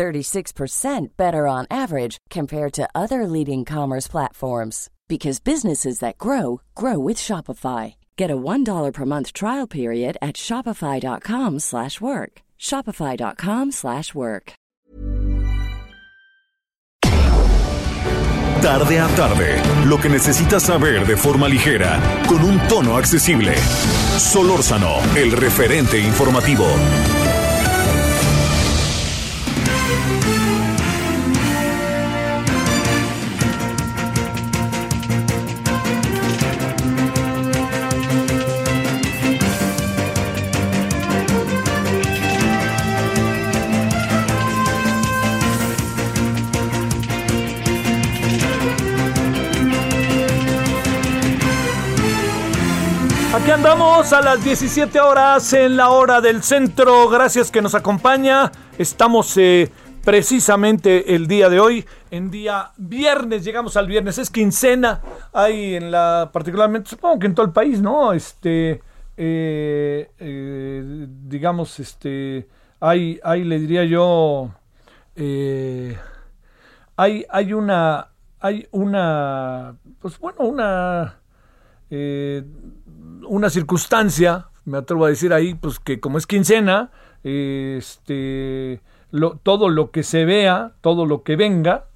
36% better on average compared to other leading commerce platforms because businesses that grow grow with Shopify. Get a $1 per month trial period at shopify.com/work. shopify.com/work. Tarde a tarde, lo que necesitas saber de forma ligera, con un tono accesible. Solórzano, el referente informativo. Andamos a las 17 horas en la hora del centro. Gracias que nos acompaña. Estamos eh, precisamente el día de hoy, en día viernes. Llegamos al viernes, es quincena. Hay en la, particularmente, supongo que en todo el país, ¿no? Este, eh, eh, digamos, este, hay, hay, le diría yo, hay, hay una, hay una, pues bueno, una una circunstancia, me atrevo a decir ahí, pues que como es quincena, este, todo lo que se vea, todo lo que venga,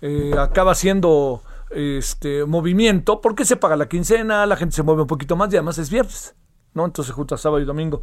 eh, acaba siendo este movimiento, porque se paga la quincena, la gente se mueve un poquito más y además es viernes, ¿no? Entonces junta sábado y domingo.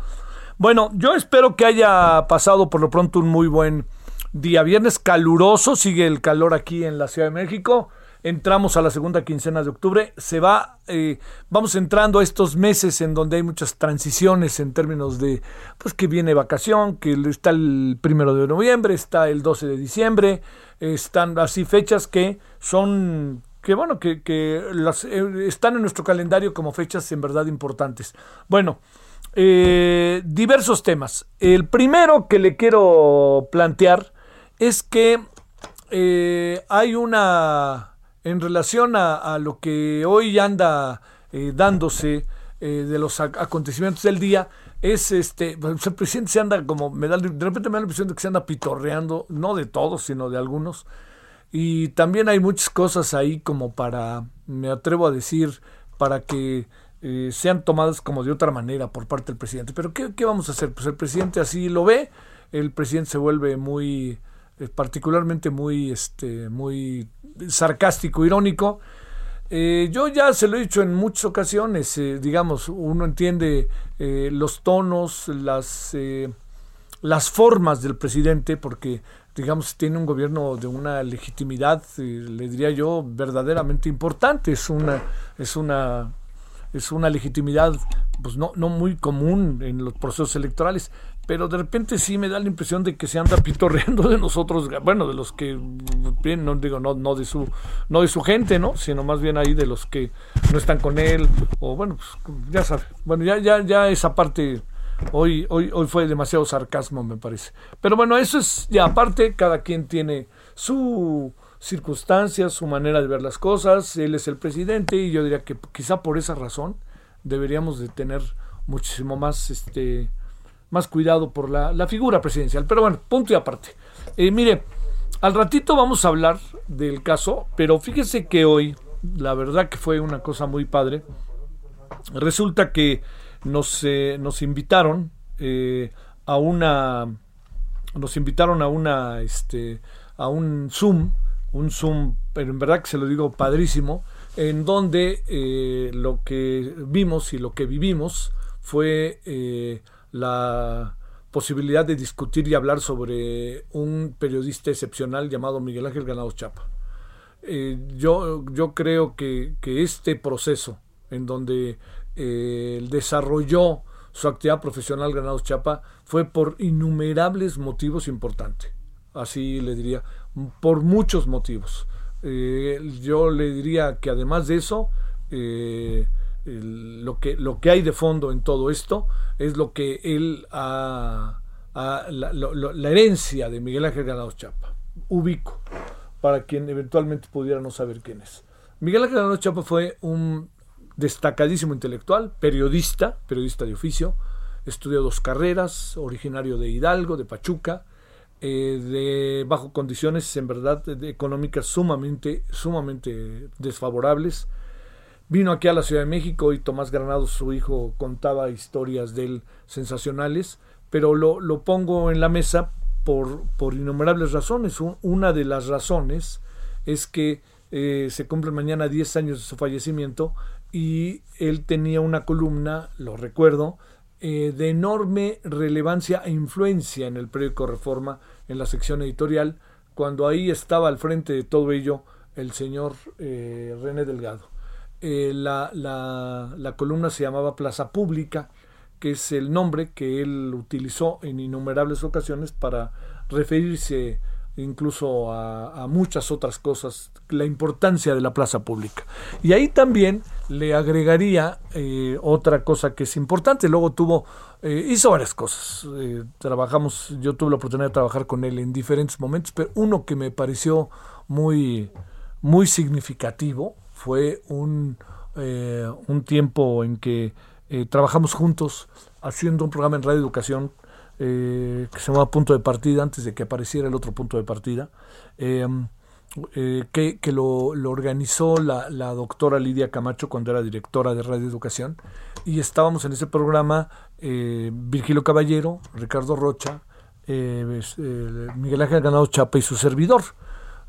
Bueno, yo espero que haya pasado por lo pronto un muy buen día viernes caluroso, sigue el calor aquí en la Ciudad de México entramos a la segunda quincena de octubre, se va, eh, vamos entrando a estos meses en donde hay muchas transiciones en términos de, pues que viene vacación, que está el primero de noviembre, está el 12 de diciembre, están así fechas que son que bueno, que, las, eh, están en nuestro calendario como fechas en verdad importantes. Bueno, eh, diversos temas. El primero que le quiero plantear es que hay una en relación a, lo que hoy anda eh, dándose eh, de los acontecimientos del día, es este, pues, el presidente se anda como, me da, de repente me da la impresión de que se anda pitorreando, no de todos, sino de algunos. Y también hay muchas cosas ahí como para, me atrevo a decir, para que eh, sean tomadas como de otra manera por parte del presidente. Pero ¿qué, ¿qué, vamos a hacer? Pues el presidente así lo ve, el presidente se vuelve muy, particularmente muy, este, muy sarcástico, irónico. Eh, yo ya se lo he dicho en muchas ocasiones, eh, digamos, uno entiende eh, los tonos, las, las formas del presidente, porque, digamos, tiene un gobierno de una legitimidad, le diría yo, verdaderamente importante. Es una, es una, es una legitimidad pues no, no muy común en los procesos electorales pero de repente sí me da la impresión de que se anda pitorreando de nosotros, bueno, de los que bien, no digo no no de su no de su gente, ¿no? sino más bien ahí de los que no están con él o bueno, pues ya sabe. Bueno, ya ya ya esa parte hoy hoy hoy fue demasiado sarcasmo, me parece. Pero bueno, eso es ya aparte, cada quien tiene su circunstancias, su manera de ver las cosas, él es el presidente y yo diría que quizá por esa razón deberíamos de tener muchísimo más este más cuidado por la, figura presidencial. Pero bueno, punto y aparte. Eh, mire, al ratito vamos a hablar del caso, pero fíjese que hoy, la verdad que fue una cosa muy padre. Resulta que nos, eh, nos invitaron eh, a una. Nos invitaron a una. Este, a un Zoom. Un Zoom, pero en verdad que se lo digo padrísimo. En donde lo que vimos y lo que vivimos fue la posibilidad de discutir y hablar sobre un periodista excepcional llamado Miguel Ángel Granados Chapa. Eh, yo, yo creo que, este proceso en donde eh, desarrolló su actividad profesional Granados Chapa fue por innumerables motivos importantes. Así le diría, por muchos motivos. yo le diría que además de eso, lo, que, lo que hay de fondo en todo esto es lo que él ha, la, herencia de Miguel Ángel Granados Chapa. Ubico, para quien eventualmente pudiera no saber quién es. Miguel Ángel Granados Chapa fue un destacadísimo intelectual, periodista, periodista de oficio, estudió dos carreras, originario de Hidalgo, de Pachuca, eh, de bajo condiciones en verdad económicas sumamente, sumamente desfavorables. Vino aquí a la Ciudad de México y Tomás Granados, su hijo, contaba historias de él sensacionales, pero lo, lo pongo en la mesa por, por innumerables razones. Una de las razones es que eh, se cumplen mañana 10 años de su fallecimiento y él tenía una columna, lo recuerdo, eh, de enorme relevancia e influencia en el periódico Reforma, en la sección editorial, cuando ahí estaba al frente de todo ello el señor eh, René Delgado. Eh, la, la, la, columna se llamaba Plaza Pública, que es el nombre que él utilizó en innumerables ocasiones para referirse incluso a, muchas otras cosas, la importancia de la plaza pública. Y ahí también le agregaría eh, otra cosa que es importante. Luego tuvo, eh, hizo varias cosas. Trabajamos, yo tuve la oportunidad de trabajar con él en diferentes momentos, pero uno que me pareció muy, muy significativo fue un, un tiempo en que trabajamos juntos haciendo un programa en Radio Educación eh, que se llamaba Punto de Partida, antes de que apareciera el otro punto de partida, em, eh, que, que lo, lo, organizó la, la, doctora Lidia Camacho cuando era directora de Radio Educación, y estábamos en ese programa eh, Virgilio Caballero, Ricardo Rocha, Miguel Ángel Ganado Chapa y su servidor.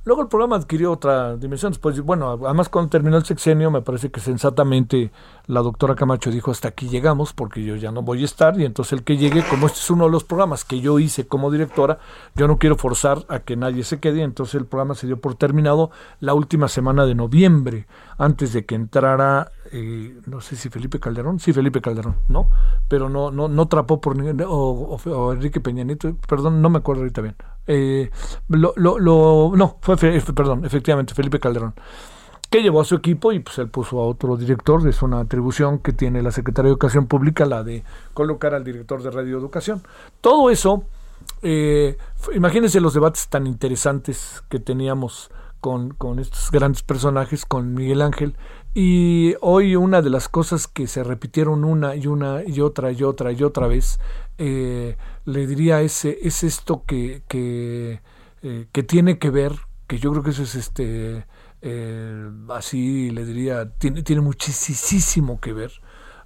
Luego el programa adquirió otra dimensión. Después, bueno, además cuando terminó el sexenio, me parece que sensatamente la doctora Camacho dijo hasta aquí llegamos porque yo ya no voy a estar y entonces el que llegue, como este es uno de los programas que yo hice como directora, yo no quiero forzar a que nadie se quede, entonces el programa se dio por terminado la última semana de noviembre, antes de que entrara eh, no sé si Felipe Calderón, sí Felipe Calderón, ¿no? Pero no no no trapó por ningún o, o, Enrique Peña Nieto, perdón, no me acuerdo ahorita bien. Eh, lo, lo, lo, no, fue, perdón, efectivamente Felipe Calderón que llevó a su equipo y pues él puso a otro director, es una atribución que tiene la Secretaría de Educación Pública, la de colocar al director de Radio Educación. Todo eso, eh, imagínense los debates tan interesantes que teníamos con, con, estos grandes personajes, con Miguel Ángel, y hoy una de las cosas que se repitieron una y una y otra y otra y otra vez, eh, le diría es, es esto que, que, eh, que, tiene que ver, que yo creo que eso es este, eh, así le diría, tiene, tiene muchísimo que ver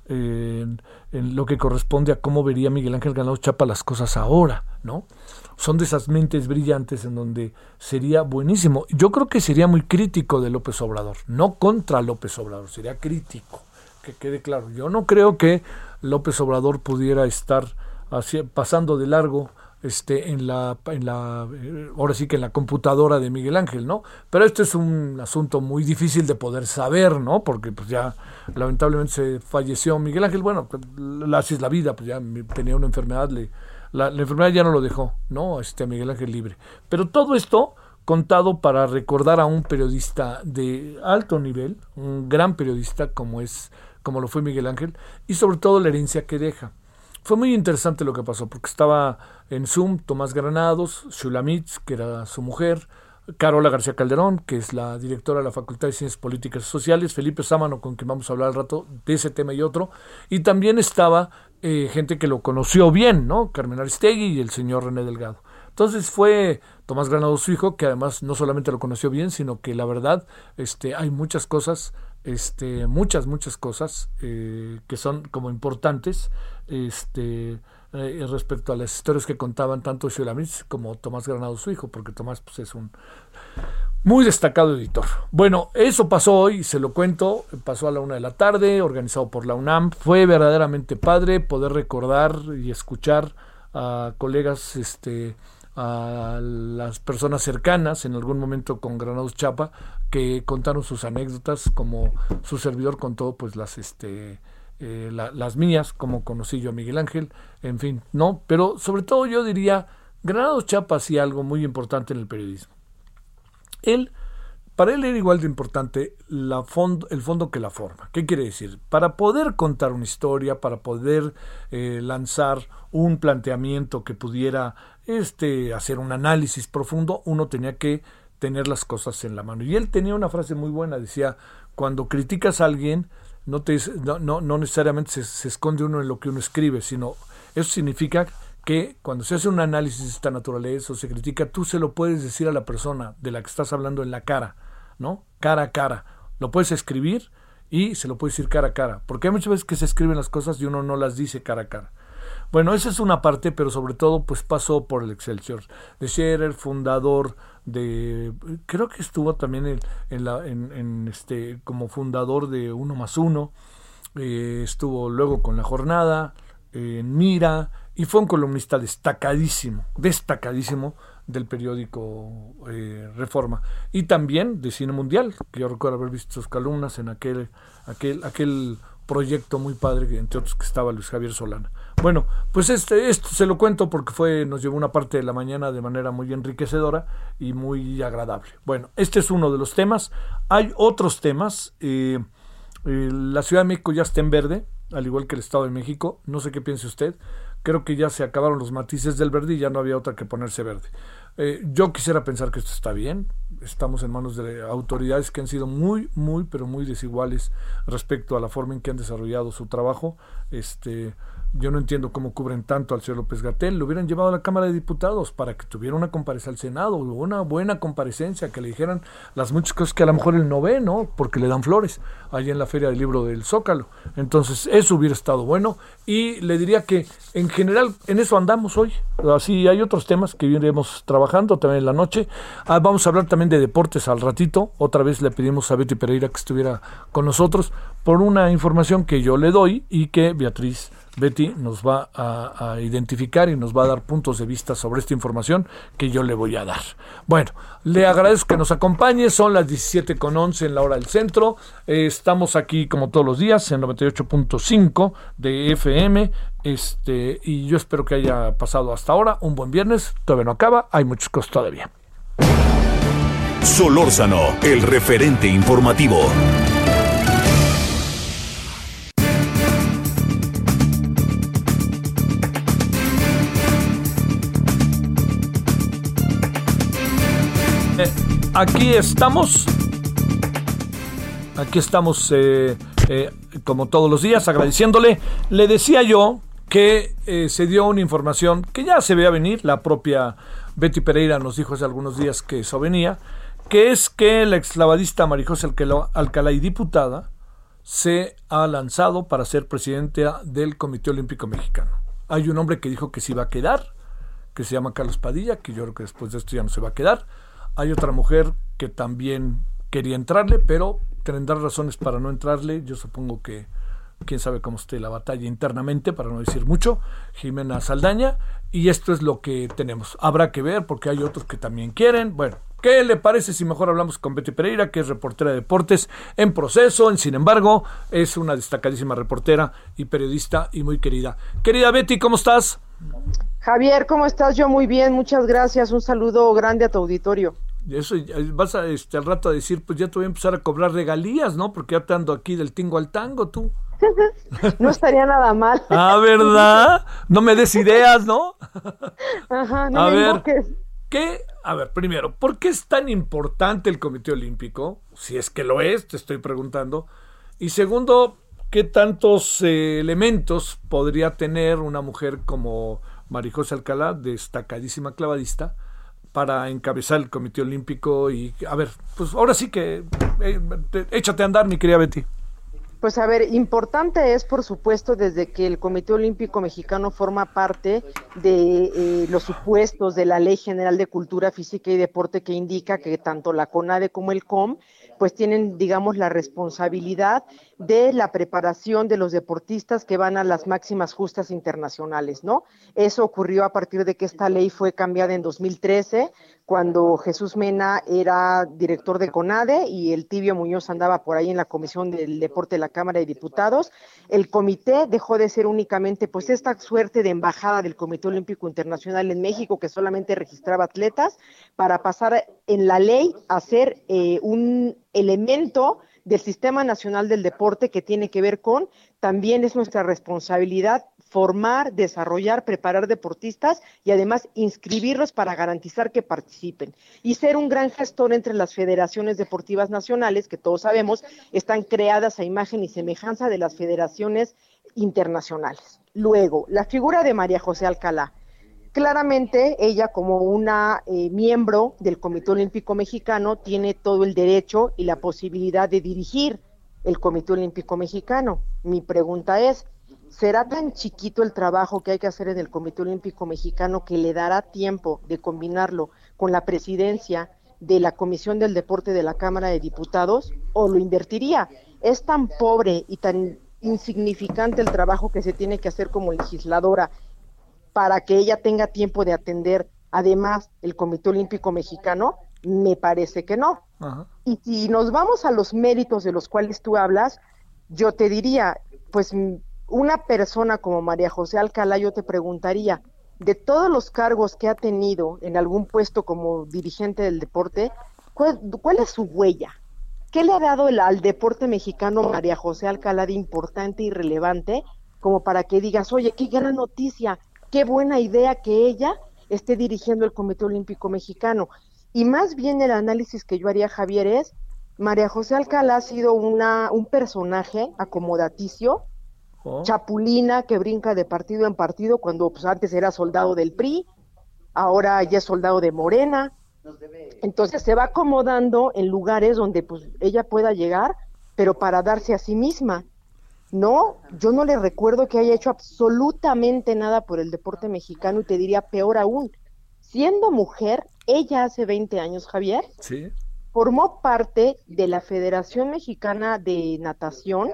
en, en, lo que corresponde a cómo vería Miguel Ángel Ganado Chapa las cosas ahora, ¿no? son de esas mentes brillantes en donde sería buenísimo. Yo creo que sería muy crítico de López Obrador, no contra López Obrador, sería crítico, que quede claro. Yo no creo que López Obrador pudiera estar pasando de largo este en la en la eh, ahora sí que en la computadora de Miguel Ángel, ¿no? Pero esto es un asunto muy difícil de poder saber, ¿no? Porque pues ya lamentablemente se falleció Miguel Ángel, bueno, así es la vida, pues ya tenía una enfermedad, le la, enfermedad ya no lo dejó, ¿no? Este Miguel Ángel Libre. Pero todo esto contado para recordar a un periodista de alto nivel, un gran periodista como es como lo fue Miguel Ángel y sobre todo la herencia que deja. Fue muy interesante lo que pasó porque estaba en Zoom Tomás Granados, Shulamit, que era su mujer, Carola García Calderón, que es la directora de la Facultad de Ciencias Políticas y Sociales, Felipe Sámano, con quien vamos a hablar al rato de ese tema y otro, y también estaba eh, gente que lo conoció bien, ¿no? Carmen Aristegui y el señor René Delgado. Entonces fue Tomás Granado su hijo, que además no solamente lo conoció bien, sino que la verdad este, hay muchas cosas, este, muchas, muchas cosas eh, que son como importantes este, eh, respecto a las historias que contaban tanto Xulamitz como Tomás Granado su hijo, porque Tomás pues, es un muy destacado editor. Bueno, eso pasó hoy, se lo cuento, pasó a la una de la tarde, organizado por la UNAM. Fue verdaderamente padre poder recordar y escuchar a colegas, este, a las personas cercanas, en algún momento con Granados Chapa, que contaron sus anécdotas, como su servidor contó, pues las, este, eh, las mías, como conocí yo a Miguel Ángel, en fin, no, pero sobre todo yo diría, Granados Chapa hacía algo muy importante en el periodismo. Él para él era igual de importante la el fondo que la forma. ¿Qué quiere decir? Para poder contar una historia, para poder eh, lanzar un planteamiento que pudiera este, hacer un análisis profundo, uno tenía que tener las cosas en la mano. Y él tenía una frase muy buena, decía, cuando criticas a alguien, no, te, no, no, necesariamente se, se, esconde uno en lo que uno escribe, sino eso significa que cuando se hace un análisis de esta naturaleza o se critica, tú se lo puedes decir a la persona de la que estás hablando en la cara, ¿no? Cara a cara. Lo puedes escribir y se lo puedes decir cara a cara, porque hay muchas veces que se escriben las cosas y uno no las dice cara a cara. Bueno, esa es una parte, pero sobre todo pues pasó por el Excelsior. De Scherer, fundador de, creo que estuvo también en, en, este, como fundador de Uno más Uno, eh, estuvo luego con La Jornada, en Mira, y fue un columnista destacadísimo, destacadísimo del periódico eh, Reforma y también de Cine Mundial, que yo recuerdo haber visto sus columnas en aquel, aquel, aquel proyecto muy padre, entre otros que estaba Luis Javier Solana. Bueno, pues este, esto se lo cuento porque fue, nos llevó una parte de la mañana de manera muy enriquecedora y muy agradable. Bueno, este es uno de los temas. Hay otros temas. Eh, eh, la Ciudad de México ya está en verde, al igual que el Estado de México. No sé qué piense usted. Creo que ya se acabaron los matices del verde y ya no había otra que ponerse verde. Eh, yo quisiera pensar que esto está bien. Estamos en manos de autoridades que han sido muy, muy, pero muy desiguales respecto a la forma en que han desarrollado su trabajo. Este, yo no entiendo cómo cubren tanto al señor López Gatel. Lo hubieran llevado a la Cámara de Diputados para que tuviera una comparecencia al Senado, una buena comparecencia, que le dijeran las muchas cosas que a lo mejor él no ve, ¿no? Porque le dan flores allí en la Feria del Libro del Zócalo. Entonces, eso hubiera estado bueno. Y le diría que en general en eso andamos hoy. Así hay otros temas que iremos trabajando también en la noche. Ah, vamos a hablar también de deportes al ratito. Otra vez le pedimos a Betty Pereira que estuviera con nosotros por una información que yo le doy y que Beatriz Betty nos va a, identificar y nos va a dar puntos de vista sobre esta información que yo le voy a dar. Bueno, le agradezco que nos acompañe, son las 17.11 en la hora del centro, eh, estamos aquí como todos los días en 98.5 de FM, este, y yo espero que haya pasado hasta ahora un buen viernes, todavía no acaba, hay muchos cosas todavía. Solórzano, el referente informativo. Aquí estamos. Aquí estamos, eh, eh, como todos los días, agradeciéndole. Le decía yo que eh, se dio una información que ya se veía venir. La propia Betty Pereira nos dijo hace algunos días que eso venía. Que es que la exclavadista Marijose Alcalá y diputada se ha lanzado para ser presidenta del Comité Olímpico Mexicano. Hay un hombre que dijo que se iba a quedar, que se llama Carlos Padilla, que yo creo que después de esto ya no se va a quedar hay otra mujer que también quería entrarle, pero tendrá razones para no entrarle. Yo supongo que quién sabe cómo esté la batalla internamente, para no decir mucho, Jimena Saldaña, y esto es lo que tenemos. Habrá que ver porque hay otros que también quieren. Bueno, ¿qué le parece si mejor hablamos con Betty Pereira, que es reportera de deportes en proceso, en sin embargo, es una destacadísima reportera y periodista y muy querida. Querida Betty, ¿cómo estás? Javier, ¿cómo estás? Yo muy bien, muchas gracias. Un saludo grande a tu auditorio. Eso vas a este al rato a decir, pues ya te voy a empezar a cobrar regalías, ¿no? Porque ya te ando aquí del tingo al tango, tú. no estaría nada mal. ah, ¿verdad? No me des ideas, ¿no? Ajá, no a ver, ¿qué? A ver, primero, ¿por qué es tan importante el Comité Olímpico? Si es que lo es, te estoy preguntando. Y segundo, ¿qué tantos eh, elementos podría tener una mujer como Marijosa Alcalá, destacadísima clavadista? Para encabezar el Comité Olímpico y a ver, pues ahora sí que eh, échate a andar, mi querida Betty. Pues a ver, importante es, por supuesto, desde que el Comité Olímpico Mexicano forma parte de eh, los supuestos de la Ley General de Cultura Física y Deporte que indica que tanto la CONADE como el COM pues tienen, digamos, la responsabilidad de la preparación de los deportistas que van a las máximas justas internacionales, ¿no? Eso ocurrió a partir de que esta ley fue cambiada en 2013 cuando Jesús Mena era director de CONADE y el Tibio Muñoz andaba por ahí en la Comisión del Deporte de la Cámara de Diputados. El comité dejó de ser únicamente pues esta suerte de embajada del Comité Olímpico Internacional en México que solamente registraba atletas para pasar en la ley a ser eh, un elemento del Sistema Nacional del Deporte que tiene que ver con, también es nuestra responsabilidad formar, desarrollar, preparar deportistas y además inscribirlos para garantizar que participen y ser un gran gestor entre las federaciones deportivas nacionales, que todos sabemos están creadas a imagen y semejanza de las federaciones internacionales. Luego, la figura de María José Alcalá. Claramente, ella como una eh, miembro del Comité Olímpico Mexicano tiene todo el derecho y la posibilidad de dirigir el Comité Olímpico Mexicano. Mi pregunta es, ¿Será tan chiquito el trabajo que hay que hacer en el Comité Olímpico Mexicano que le dará tiempo de combinarlo con la presidencia de la Comisión del Deporte de la Cámara de Diputados o lo invertiría? Es tan pobre y tan insignificante el trabajo que se tiene que hacer como legisladora para que ella tenga tiempo de atender además el Comité Olímpico Mexicano, me parece que no. Y si nos vamos a los méritos de los cuales tú hablas, yo te diría, pues una persona como María José Alcalá, yo te preguntaría, de todos los cargos que ha tenido en algún puesto como dirigente del deporte, ¿cuál, es su huella? ¿Qué le ha dado el, al deporte mexicano María José Alcalá de importante y relevante como para que digas, oye, qué gran noticia, qué buena idea que ella esté dirigiendo el Comité Olímpico Mexicano? Y más bien el análisis que yo haría, Javier, es, María José Alcalá ha sido una, un personaje acomodaticio, chapulina que brinca de partido en partido cuando pues, antes era soldado del PRI, ahora ya es soldado de Morena. Entonces se va acomodando en lugares donde pues ella pueda llegar, pero para darse a sí misma. No, yo no le recuerdo que haya hecho absolutamente nada por el deporte mexicano y te diría peor aún, siendo mujer, ella hace 20 años, Javier, formó parte de la Federación Mexicana de Natación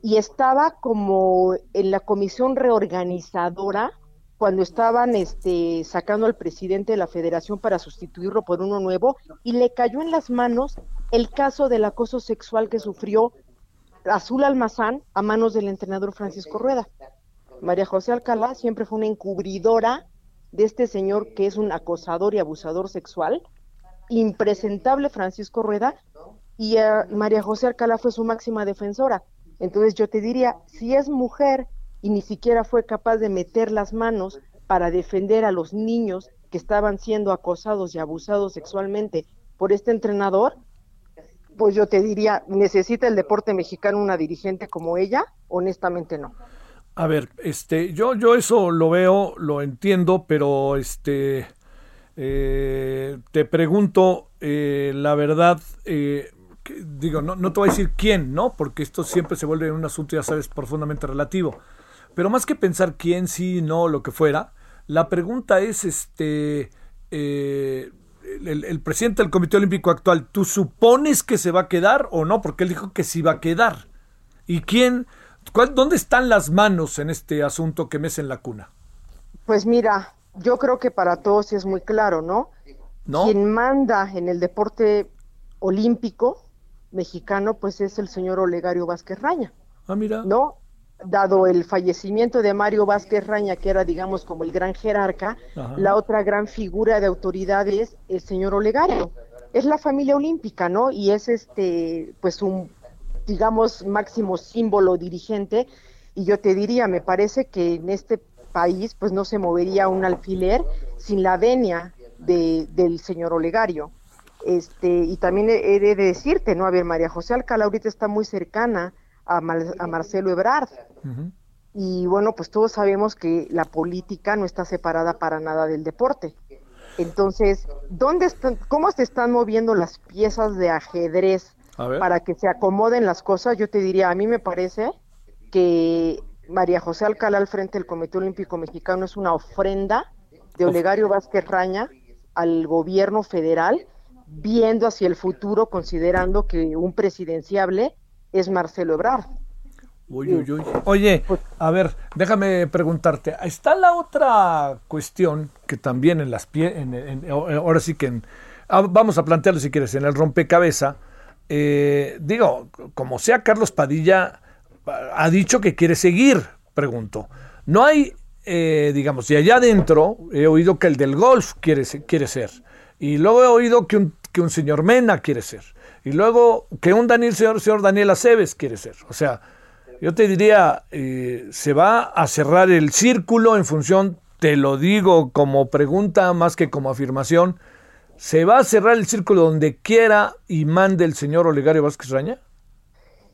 y estaba como en la comisión reorganizadora cuando estaban este, sacando al presidente de la federación para sustituirlo por uno nuevo y le cayó en las manos el caso del acoso sexual que sufrió Azul Almazán a manos del entrenador Francisco Rueda. María José Alcalá siempre fue una encubridora de este señor que es un acosador y abusador sexual, impresentable Francisco Rueda, y eh, María José Alcalá fue su máxima defensora. Entonces yo te diría, si es mujer y ni siquiera fue capaz de meter las manos para defender a los niños que estaban siendo acosados y abusados sexualmente por este entrenador, pues yo te diría, ¿necesita el deporte mexicano una dirigente como ella? Honestamente no. A ver, este, yo, yo eso lo veo, lo entiendo, pero este, eh, te pregunto, eh, la verdad, eh, digo, no, no te voy a decir quién, ¿no? Porque esto siempre se vuelve un asunto, ya sabes, profundamente relativo. Pero más que pensar quién, sí, no, lo que fuera, la pregunta es, este, eh, el, presidente del Comité Olímpico actual, ¿tú supones que se va a quedar o no? Porque él dijo que sí va a quedar. ¿Y quién, cuál, dónde están las manos en este asunto que mece en la cuna? Pues mira, yo creo que para todos es muy claro, ¿no? ¿No? Quien manda en el deporte olímpico mexicano, pues es el señor Olegario Vázquez Raña. Ah, mira. ¿No? Dado el fallecimiento de Mario Vázquez Raña, que era, digamos, como el gran jerarca, la otra gran figura de autoridad es el señor Olegario. Es la familia olímpica, ¿no? Y es este, pues un, digamos, máximo símbolo dirigente. Y yo te diría, me parece que en este país, pues no se movería un alfiler sin la venia de, del señor Olegario. Este, y también he de decirte, ¿no? A ver, María José Alcalá ahorita está muy cercana a, a Marcelo Ebrard. Y bueno, pues todos sabemos que la política no está separada para nada del deporte. Entonces, ¿dónde están, cómo se están moviendo las piezas de ajedrez para que se acomoden las cosas? Yo te diría, a mí me parece que María José Alcalá al frente del Comité Olímpico Mexicano es una ofrenda de Olegario Vázquez Raña al gobierno federal viendo hacia el futuro, considerando que un presidenciable es Marcelo Ebrard. Oye, a ver, déjame preguntarte. Está la otra cuestión que también en las pie, en, ahora sí que ah, vamos a plantearlo si quieres en el rompecabezas. Eh, digo, como sea, Carlos Padilla ha dicho que quiere seguir. Pregunto, no hay, eh, digamos, y allá adentro he oído que el del golf quiere, quiere ser, y luego he oído que un, que un señor Mena quiere ser, y luego que un Daniel, señor, señor Daniel Aceves quiere ser. O sea, yo te diría, eh, se va a cerrar el círculo en función, te lo digo como pregunta más que como afirmación, ¿se va a cerrar el círculo donde quiera y mande el señor Olegario Vázquez Raña?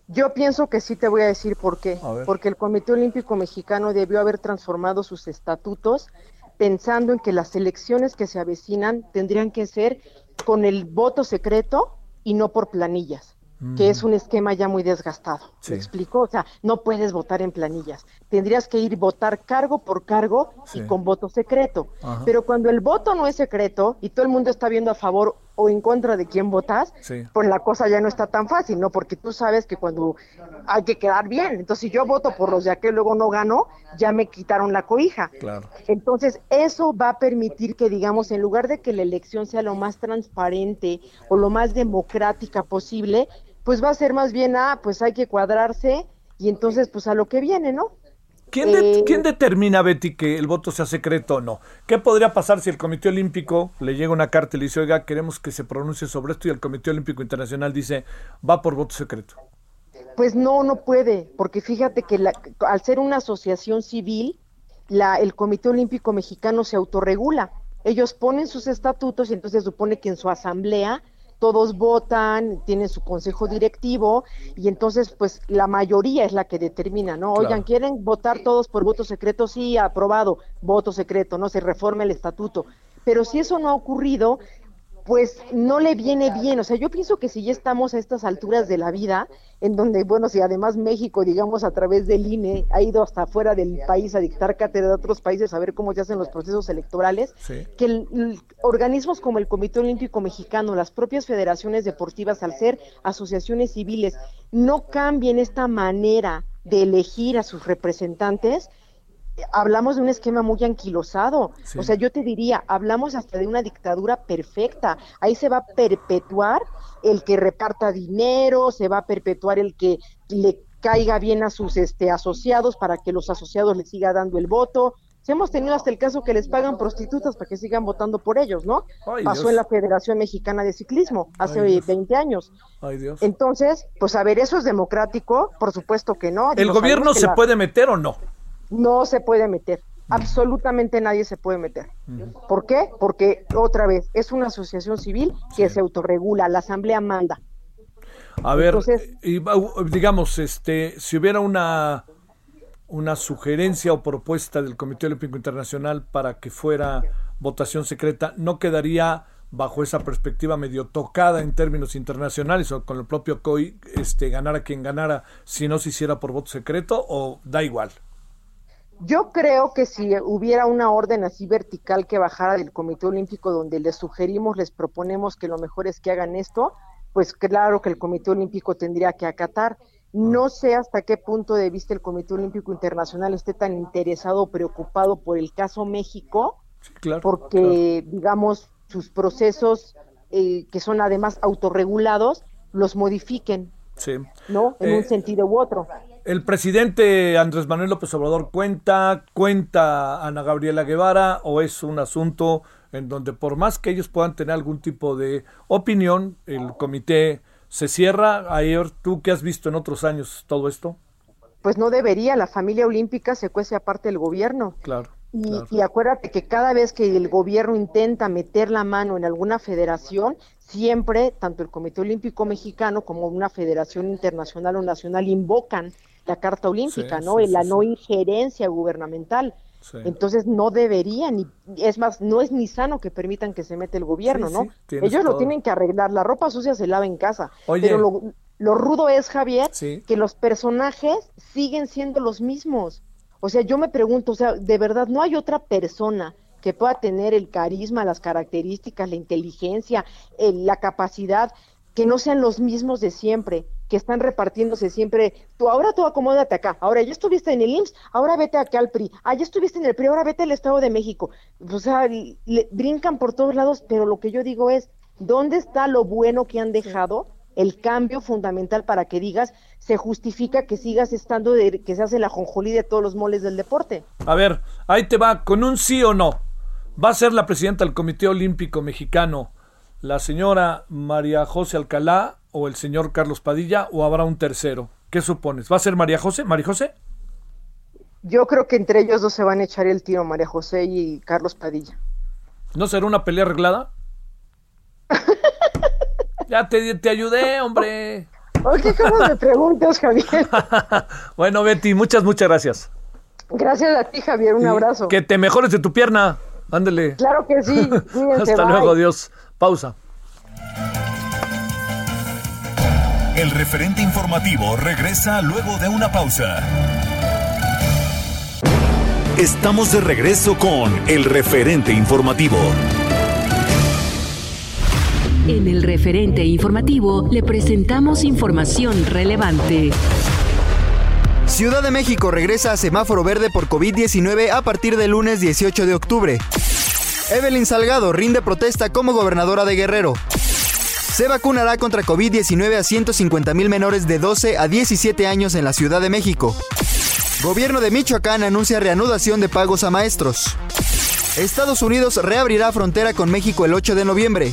Yo pienso que sí te voy a decir por qué. Porque el Comité Olímpico Mexicano debió haber transformado sus estatutos pensando en que las elecciones que se avecinan tendrían que ser con el voto secreto y no por planillas que es un esquema ya muy desgastado. ¿Me explico? O sea, no puedes votar en planillas. Tendrías que ir votar cargo por cargo y con voto secreto. Pero cuando el voto no es secreto y todo el mundo está viendo a favor o en contra de quién votas, pues la cosa ya no está tan fácil, ¿no? Porque tú sabes que cuando hay que quedar bien, entonces si yo voto por los de aquel luego no gano, ya me quitaron la cobija. Claro. Entonces eso va a permitir que, digamos, en lugar de que la elección sea lo más transparente o lo más democrática posible, pues va a ser más bien, ah, pues hay que cuadrarse y entonces pues a lo que viene, ¿no? ¿Quién, eh, ¿Quién, determina, Betty, que el voto sea secreto o no? ¿Qué podría pasar si el Comité Olímpico le llega una carta y le dice, oiga, queremos que se pronuncie sobre esto y el Comité Olímpico Internacional dice, va por voto secreto? Pues no, no puede, porque fíjate que al ser una asociación civil, la, el Comité Olímpico Mexicano se autorregula. Ellos ponen sus estatutos y entonces supone que en su asamblea todos votan, tienen su consejo directivo y entonces pues la mayoría es la que determina, ¿no? Oigan, ¿quieren votar todos por voto secreto? Sí, aprobado, voto secreto, no se reforma el estatuto. Pero si eso no ha ocurrido, pues no le viene bien. O sea, yo pienso que si ya estamos a estas alturas de la vida, en donde, bueno, si además México, digamos, a través del INE ha ido hasta fuera del país a dictar cátedra de otros países a ver cómo se hacen los procesos electorales, que organismos como el Comité Olímpico Mexicano, las propias federaciones deportivas, al ser asociaciones civiles, no cambien esta manera de elegir a sus representantes, hablamos de un esquema muy anquilosado. O sea, yo te diría, hablamos hasta de una dictadura perfecta. Ahí se va a perpetuar el que reparta dinero, se va a perpetuar el que le caiga bien a sus este, asociados para que los asociados le sigan dando el voto. Si hemos tenido hasta el caso que les pagan prostitutas para que sigan votando por ellos, ¿no? Pasó en la Federación Mexicana de Ciclismo hace 20 años. Entonces, pues a ver, ¿eso es democrático? Por supuesto que no. ¿El gobierno se puede meter o no? No se puede meter. Absolutamente nadie se puede meter. ¿Por qué? Porque, otra vez, es una asociación civil que se autorregula, la asamblea manda. A ver, digamos, este, si hubiera una, una sugerencia o propuesta del Comité Olímpico Internacional para que fuera votación secreta, ¿no quedaría bajo esa perspectiva medio tocada en términos internacionales o con el propio COI este, ganara quien ganara si no se hiciera por voto secreto o da igual? Yo creo que si hubiera una orden así vertical que bajara del Comité Olímpico donde les sugerimos, les proponemos que lo mejor es que hagan esto, pues claro que el Comité Olímpico tendría que acatar. No ah. sé hasta qué punto de vista el Comité Olímpico Internacional esté tan interesado o preocupado por el caso México, porque digamos sus procesos eh, que son además autorregulados los modifiquen, ¿no? En un eh, sentido u otro. El presidente Andrés Manuel López Obrador cuenta, cuenta Ana Gabriela Guevara o es un asunto en donde por más que ellos puedan tener algún tipo de opinión, el comité se cierra. Ayer, ¿tú qué has visto en otros años todo esto? Pues no debería, la familia olímpica se cuece aparte del gobierno. Claro. Y, y, acuérdate que cada vez que el gobierno intenta meter la mano en alguna federación, siempre tanto el Comité Olímpico Mexicano como una federación internacional o nacional invocan la Carta Olímpica, ¿no? la no injerencia gubernamental. Entonces no deberían, ni, es más, no es ni sano que permitan que se mete el gobierno, ¿no? Ellos lo tienen que arreglar, la ropa sucia se lava en casa. Pero lo, lo, rudo es, Javier, que los personajes siguen siendo los mismos. O sea, yo me pregunto, o sea, de verdad, no hay otra persona que pueda tener el carisma, las características, la inteligencia, la capacidad, que no sean los mismos de siempre que están repartiéndose siempre, tú ahora tú acomódate acá, ahora ya estuviste en el IMSS, ahora vete acá al PRI, ah, ya estuviste en el PRI, ahora vete al Estado de México. O sea, le, brincan por todos lados, pero lo que yo digo es, ¿dónde está lo bueno que han dejado? El cambio fundamental para que digas, se justifica que sigas estando, de, que se hace la jonjolí de todos los moles del deporte. A ver, ahí te va, con un sí o no. ¿Va a ser la presidenta del Comité Olímpico Mexicano la señora María José Alcalá o el señor Carlos Padilla o habrá un tercero? ¿Qué supones? ¿Va a ser María José? ¿María José? Yo creo que entre ellos dos se van a echar el tiro, María José y Carlos Padilla. ¿No será una pelea arreglada? ya te, te ayudé, hombre. Oye, ¿cómo me preguntas, Javier? bueno, Betty, muchas, muchas gracias. Gracias a ti, Javier. Un abrazo. Que te mejores de tu pierna. Ándele. Claro que sí. Hasta luego, adiós. Pausa. El referente informativo regresa luego de una pausa. Estamos de regreso con el referente informativo. En el referente informativo le presentamos información relevante. Ciudad de México regresa a semáforo verde por COVID-19 a partir del lunes 18 de octubre. Evelyn Salgado rinde protesta como gobernadora de Guerrero. Se vacunará contra COVID-19 a 150 mil menores de 12 a 17 años en la Ciudad de México. Gobierno de Michoacán anuncia reanudación de pagos a maestros. Estados Unidos reabrirá frontera con México el 8 de noviembre.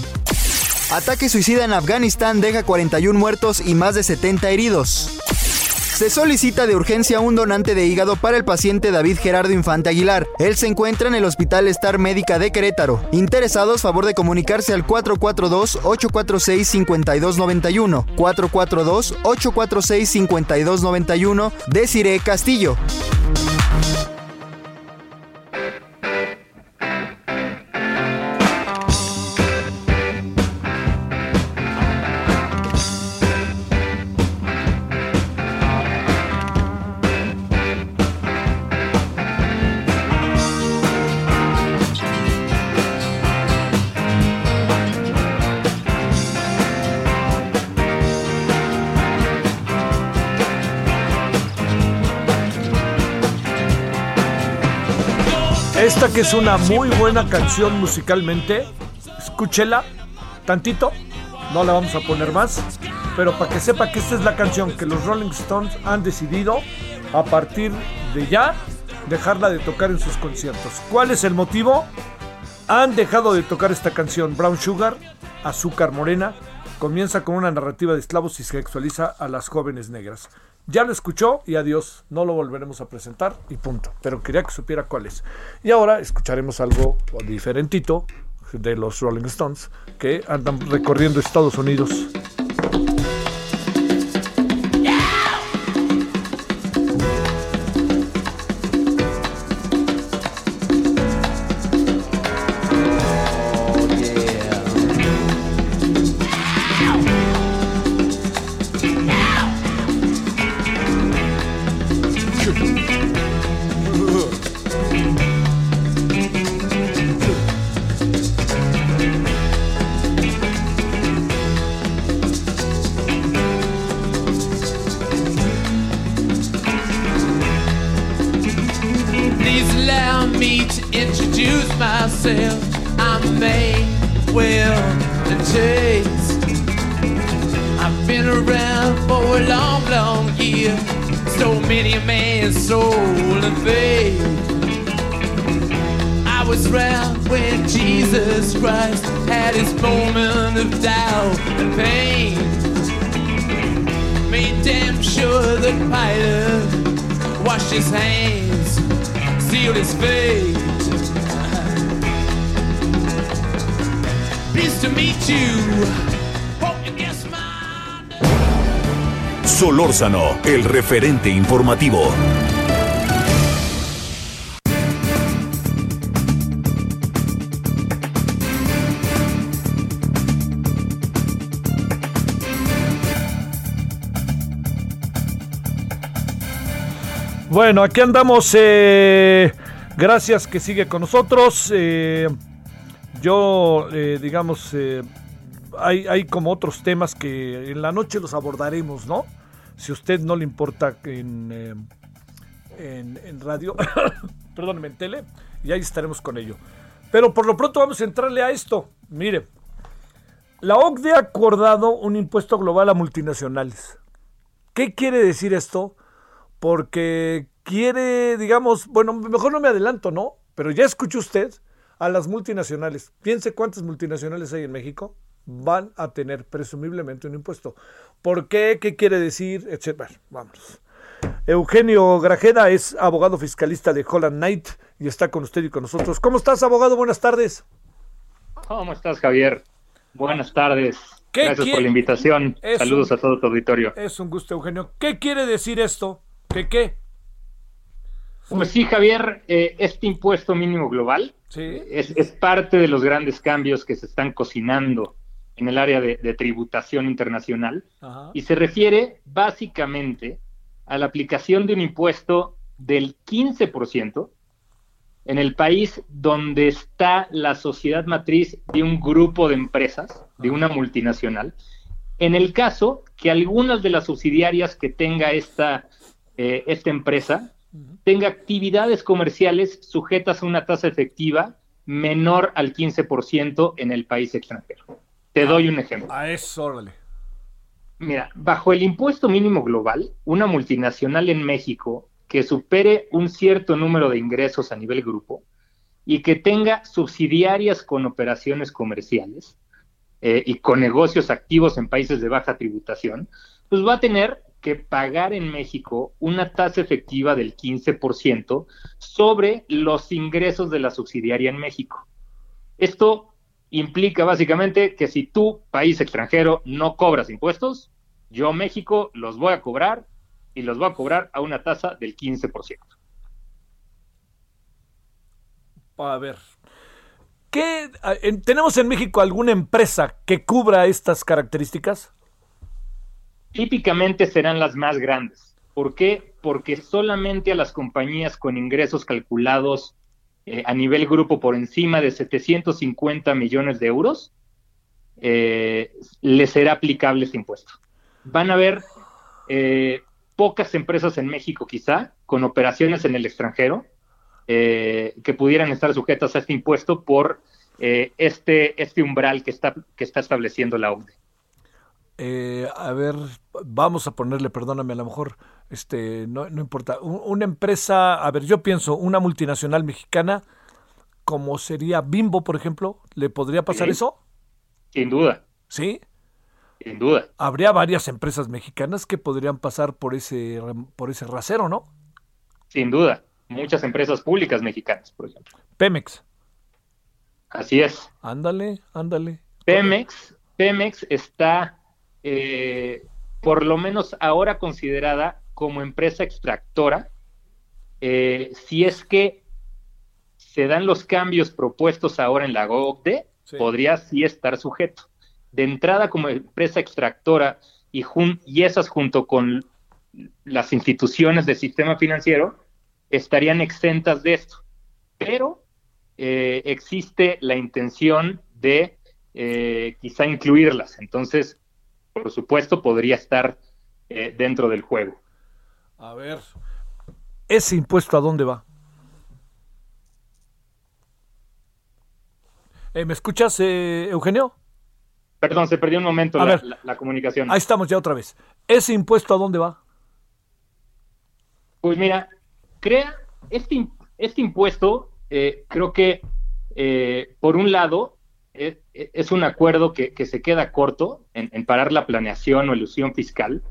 Ataque suicida en Afganistán deja 41 muertos y más de 70 heridos. Se solicita de urgencia un donante de hígado para el paciente David Gerardo Infante Aguilar. Él se encuentra en el Hospital Star Médica de Querétaro. Interesados, favor de comunicarse al 442-846-5291. 442-846-5291. Desiree Castillo. Que es una muy buena canción musicalmente, escúchela tantito, no la vamos a poner más, pero para que sepa que esta es la canción que los Rolling Stones han decidido a partir de ya dejarla de tocar en sus conciertos. ¿Cuál es el motivo? Han dejado de tocar esta canción Brown Sugar, Azúcar Morena, comienza con una narrativa de esclavos y sexualiza a las jóvenes negras. Ya lo escuchó y adiós, no lo volveremos a presentar y punto. Pero quería que supiera cuál es. Y ahora escucharemos algo diferentito de los Rolling Stones que andan recorriendo Estados Unidos. Solórzano, el referente informativo. Bueno, aquí andamos. Eh, gracias que sigue con nosotros. Eh, yo, eh, digamos, hay, hay como otros temas que en la noche los abordaremos, ¿no? Si a usted no le importa en, eh, en, en radio, perdóneme, en tele, y ahí estaremos con ello. Pero por lo pronto vamos a entrarle a esto. Mire, la OCDE ha acordado un impuesto global a multinacionales. ¿Qué quiere decir esto? Porque quiere, digamos, bueno, mejor no me adelanto, ¿no? Pero ya escuchó usted a las multinacionales. Piense cuántas multinacionales hay en México. Van a tener presumiblemente un impuesto. ¿Por qué? ¿Qué quiere decir? Etcétera. Vamos. Eugenio Grajeda es abogado fiscalista de Holland Knight y está con usted y con nosotros. ¿Cómo estás, abogado? Buenas tardes. ¿Cómo estás, Javier? Buenas tardes. Gracias por la invitación. Saludos a todo tu auditorio. Es un gusto, Eugenio. ¿Qué quiere decir esto? ¿Qué qué? Pues sí, Javier, eh, este impuesto mínimo global es, parte de los grandes cambios que se están cocinando en el área de, tributación internacional y se refiere básicamente a la aplicación de un impuesto del 15% en el país donde está la sociedad matriz de un grupo de empresas, de una multinacional, en el caso que algunas de las subsidiarias que tenga esta, eh, esta empresa tenga actividades comerciales sujetas a una tasa efectiva menor al 15% en el país extranjero. Te ah, doy un ejemplo. A eso, órale. Mira, bajo el impuesto mínimo global, una multinacional en México que supere un cierto número de ingresos a nivel grupo y que tenga subsidiarias con operaciones comerciales eh, y con negocios activos en países de baja tributación, pues va a tener que pagar en México una tasa efectiva del 15% sobre los ingresos de la subsidiaria en México. Esto implica básicamente que si tú, país extranjero, no cobras impuestos, yo, México, los voy a cobrar y los voy a cobrar a una tasa del 15%. A ver, ¿qué, ¿tenemos en México alguna empresa que cubra estas características? Típicamente serán las más grandes. ¿Por qué? Porque solamente a las compañías con ingresos calculados eh, a nivel grupo por encima de 750 millones de euros eh, les será aplicable este impuesto. Van a haber eh, pocas empresas en México quizá con operaciones en el extranjero que pudieran estar sujetas a este impuesto por este, este umbral que está, que está estableciendo la OCDE. Eh, a ver, vamos a ponerle, perdóname, a lo mejor, este, no, no importa, una empresa, a ver, yo pienso, una multinacional mexicana, como sería Bimbo, por ejemplo, ¿le podría pasar eso? Sin duda. ¿Sí? Sin duda. Habría varias empresas mexicanas que podrían pasar por ese, por ese rasero, ¿no? Sin duda. Muchas empresas públicas mexicanas, por ejemplo. Pemex. Así es. Ándale, ándale. Pemex, Pemex está eh, por lo menos ahora considerada como empresa extractora, eh, si es que se dan los cambios propuestos ahora en la GOCDE, podría sí estar sujeto. De entrada, como empresa extractora y, y esas junto con las instituciones del sistema financiero estarían exentas de esto. Pero eh, existe la intención de quizá incluirlas. Entonces, por supuesto, podría estar eh, dentro del juego. A ver, ¿ese impuesto a dónde va? Eh, ¿Me escuchas, eh, Eugenio? Perdón, se perdió un momento la, la, comunicación. Ahí estamos ya otra vez. ¿Ese impuesto a dónde va? Pues mira, crea este, este impuesto, creo que por un lado es, un acuerdo que, se queda corto en, parar la planeación o ilusión fiscal,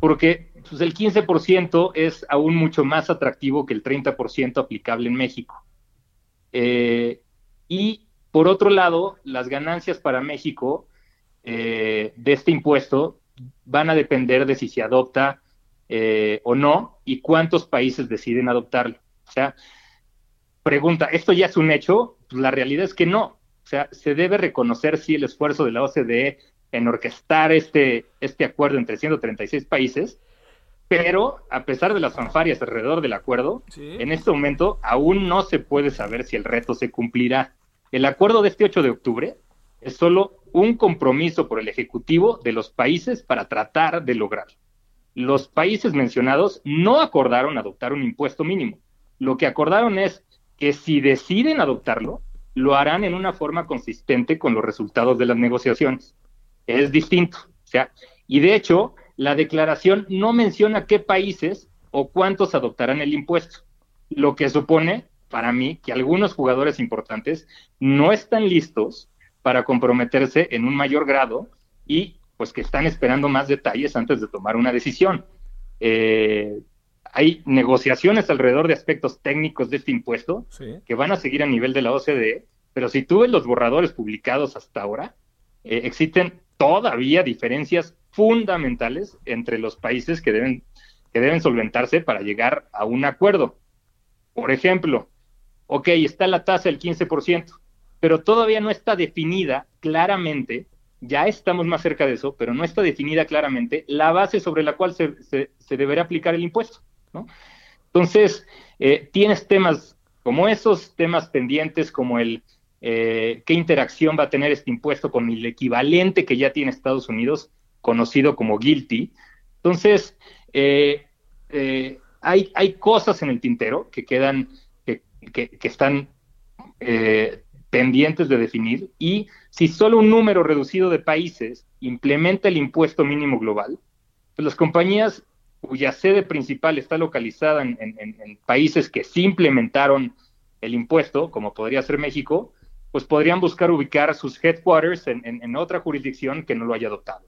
porque pues, el 15% es aún mucho más atractivo que el 30% aplicable en México. Eh, y por otro lado, las ganancias para México eh, de este impuesto van a depender de si se adopta eh, o no y cuántos países deciden adoptarlo. O sea, pregunta, ¿esto ya es un hecho? Pues la realidad es que no. O sea, se debe reconocer sí el esfuerzo de la OCDE en orquestar este, este acuerdo entre 136 países, pero a pesar de las fanfarias alrededor del acuerdo, en este momento aún no se puede saber si el reto se cumplirá. El acuerdo de este 8 de octubre es solo un compromiso por el Ejecutivo de los países para tratar de lograrlo. Los países mencionados no acordaron adoptar un impuesto mínimo. Lo que acordaron es que si deciden adoptarlo, lo harán en una forma consistente con los resultados de las negociaciones. Es distinto. O sea, y de hecho, la declaración no menciona qué países o cuántos adoptarán el impuesto, lo que supone para mí que algunos jugadores importantes no están listos para comprometerse en un mayor grado y pues que están esperando más detalles antes de tomar una decisión. Eh, hay negociaciones alrededor de aspectos técnicos de este impuesto que van a seguir a nivel de la OCDE, pero si tú ves los borradores publicados hasta ahora, eh, existen todavía diferencias fundamentales entre los países que deben, que deben solventarse para llegar a un acuerdo. Por ejemplo, ok, está la tasa del 15%, pero todavía no está definida claramente, ya estamos más cerca de eso, pero no está definida claramente la base sobre la cual se, se, deberá aplicar el impuesto. Entonces, eh, tienes temas como esos, temas pendientes como el eh, qué interacción va a tener este impuesto con el equivalente que ya tiene Estados Unidos, conocido como guilty. Entonces, eh, hay, hay cosas en el tintero que quedan que, están eh, pendientes de definir y si solo un número reducido de países implementa el impuesto mínimo global, pues las compañías cuya sede principal está localizada en, países que sí implementaron el impuesto, como podría ser México, pues podrían buscar ubicar sus headquarters en, otra jurisdicción que no lo haya adoptado.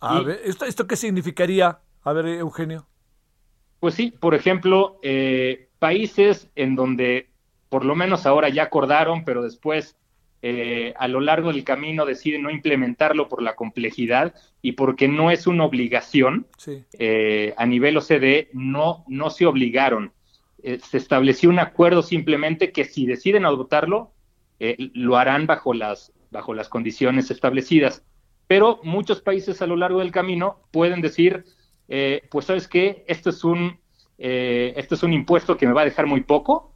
A ver, ¿esto, ¿esto qué significaría? A ver, Eugenio. Pues sí, por ejemplo, eh, países en donde por lo menos ahora ya acordaron, pero después eh, a lo largo del camino deciden no implementarlo por la complejidad y porque no es una obligación eh, a nivel OCDE, no, no se obligaron. Eh, se estableció un acuerdo simplemente que si deciden adoptarlo, lo harán bajo las, bajo las condiciones establecidas. Pero muchos países a lo largo del camino pueden decir, pues sabes qué, esto es un esto es un impuesto que me va a dejar muy poco,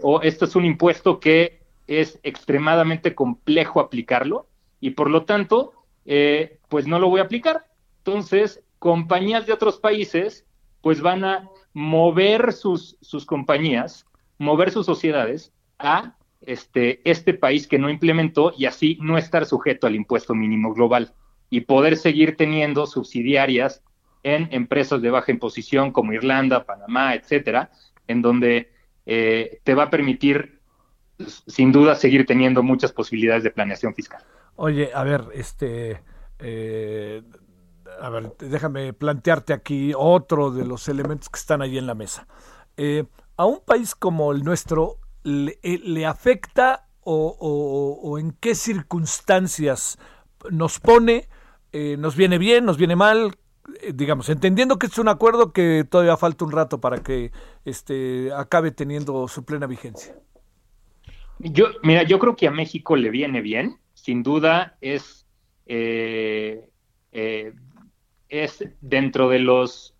o esto es un impuesto que es extremadamente complejo aplicarlo y por lo tanto, eh, pues no lo voy a aplicar. Entonces, compañías de otros países, pues van a mover sus, sus compañías, mover sus sociedades a este, este país que no implementó y así no estar sujeto al impuesto mínimo global y poder seguir teniendo subsidiarias en empresas de baja imposición como Irlanda, Panamá, etcétera, en donde eh, te va a permitir, sin duda, seguir teniendo muchas posibilidades de planeación fiscal. Oye, a ver, este, eh, a ver, déjame plantearte aquí otro de los elementos que están ahí en la mesa. Eh, a un país como el nuestro, ¿le, afecta o, en qué circunstancias nos pone? ¿Nos viene bien? ¿Nos viene mal? Eh, digamos, entendiendo que es un acuerdo que todavía falta un rato para que este acabe teniendo su plena vigencia. Yo, mira, yo creo que a México le viene bien, sin duda es, eh, eh, es dentro de los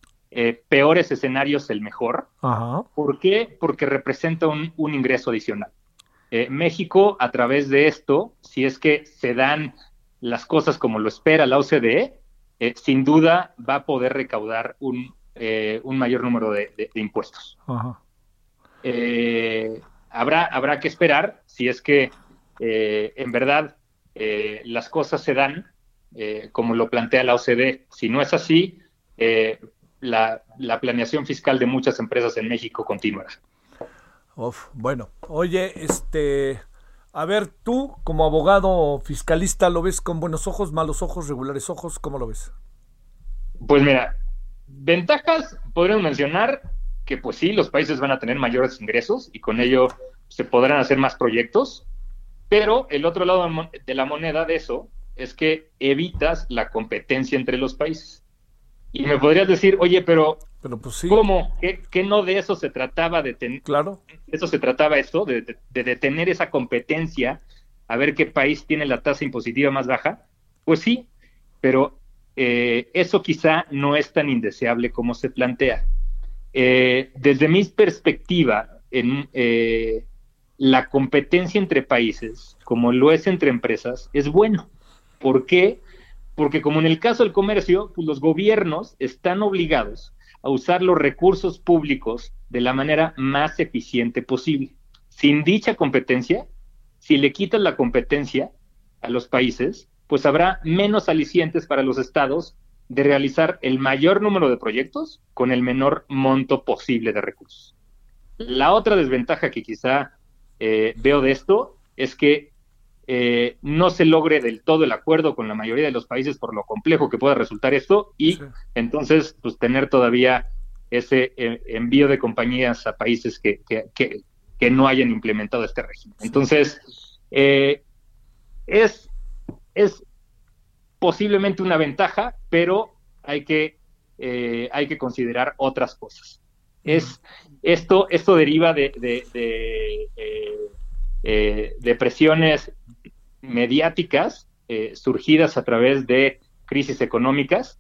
peores escenarios el mejor. ¿Por qué? Porque representa un, un ingreso adicional. México, a través de esto, si es que se dan las cosas como lo espera la OCDE, eh, sin duda va a poder recaudar un, eh, un mayor número de, impuestos. Eh, habrá, habrá que esperar si es que en verdad las cosas se dan como lo plantea la OCDE. Si no es así, la, la, planeación fiscal de muchas empresas en México continuará. bueno, oye, este... A ver, tú como abogado fiscalista, ¿lo ves con buenos ojos, malos ojos, regulares ojos? ¿Cómo lo ves? Pues mira, ventajas podríamos mencionar que pues sí, los países van a tener mayores ingresos y con ello se podrán hacer más proyectos, pero el otro lado de la moneda de eso es que evitas la competencia entre los países. Y me podrías decir, oye, pero pero pues sí. ¿Cómo? ¿Qué, no de eso se trataba de tener? Claro. Eso se trataba esto, de, de, detener esa competencia, a ver qué país tiene la tasa impositiva más baja. Pues sí, pero eh, eso quizá no es tan indeseable como se plantea. Eh, desde mi perspectiva, en, eh, la competencia entre países, como lo es entre empresas, es bueno. ¿Por qué? Porque como en el caso del comercio, pues los gobiernos están obligados a usar los recursos públicos de la manera más eficiente posible. Sin dicha competencia, si le quitas la competencia a los países, pues habrá menos alicientes para los estados de realizar el mayor número de proyectos con el menor monto posible de recursos. La otra desventaja que quizá eh, veo de esto es que eh, no se logre del todo el acuerdo con la mayoría de los países por lo complejo que pueda resultar esto y entonces pues tener todavía ese eh, envío de compañías a países que, que, no hayan implementado este régimen. Entonces, es, es posiblemente una ventaja, pero hay que, hay que considerar otras cosas. Es, esto, esto deriva de, de, de presiones mediáticas eh, surgidas a través de crisis económicas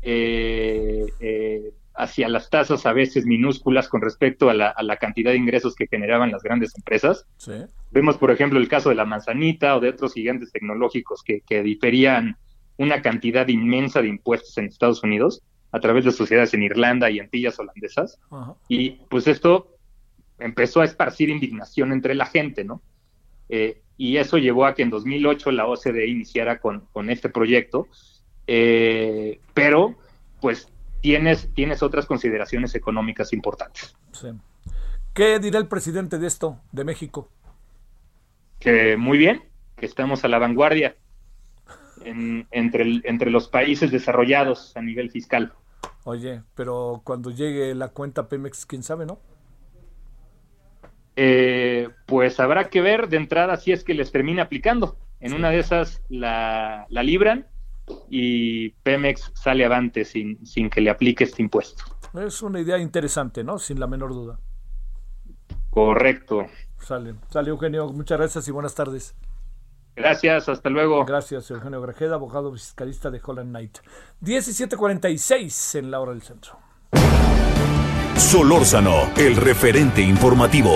eh, eh, hacia las tasas a veces minúsculas con respecto a la, cantidad de ingresos que generaban las grandes empresas. Vemos, por ejemplo, el caso de la manzanita o de otros gigantes tecnológicos que, diferían una cantidad inmensa de impuestos en Estados Unidos a través de sociedades en Irlanda y Antillas holandesas. Y pues esto empezó a esparcir indignación entre la gente, ¿no? y eso llevó a que en 2008 la OCDE iniciara con, este proyecto, eh, pero pues tienes, tienes otras consideraciones económicas importantes. ¿Qué dirá el presidente de esto, de México? Que muy bien, que estamos a la vanguardia entre, entre los países desarrollados a nivel fiscal. Oye, pero cuando llegue la cuenta Pemex, quién sabe, ¿no? Eh, pues habrá que ver de entrada si es que les termina aplicando. En una de esas la, libran y Pemex sale avante sin, sin que le aplique este impuesto. Es una idea interesante, ¿no? Sin la menor duda. Correcto. Sale, sale Eugenio, muchas gracias y buenas tardes. Gracias, hasta luego. Gracias, Eugenio Grajeda, abogado fiscalista de Holland Knight. 17:46 en la hora del centro. Solórzano, el referente informativo.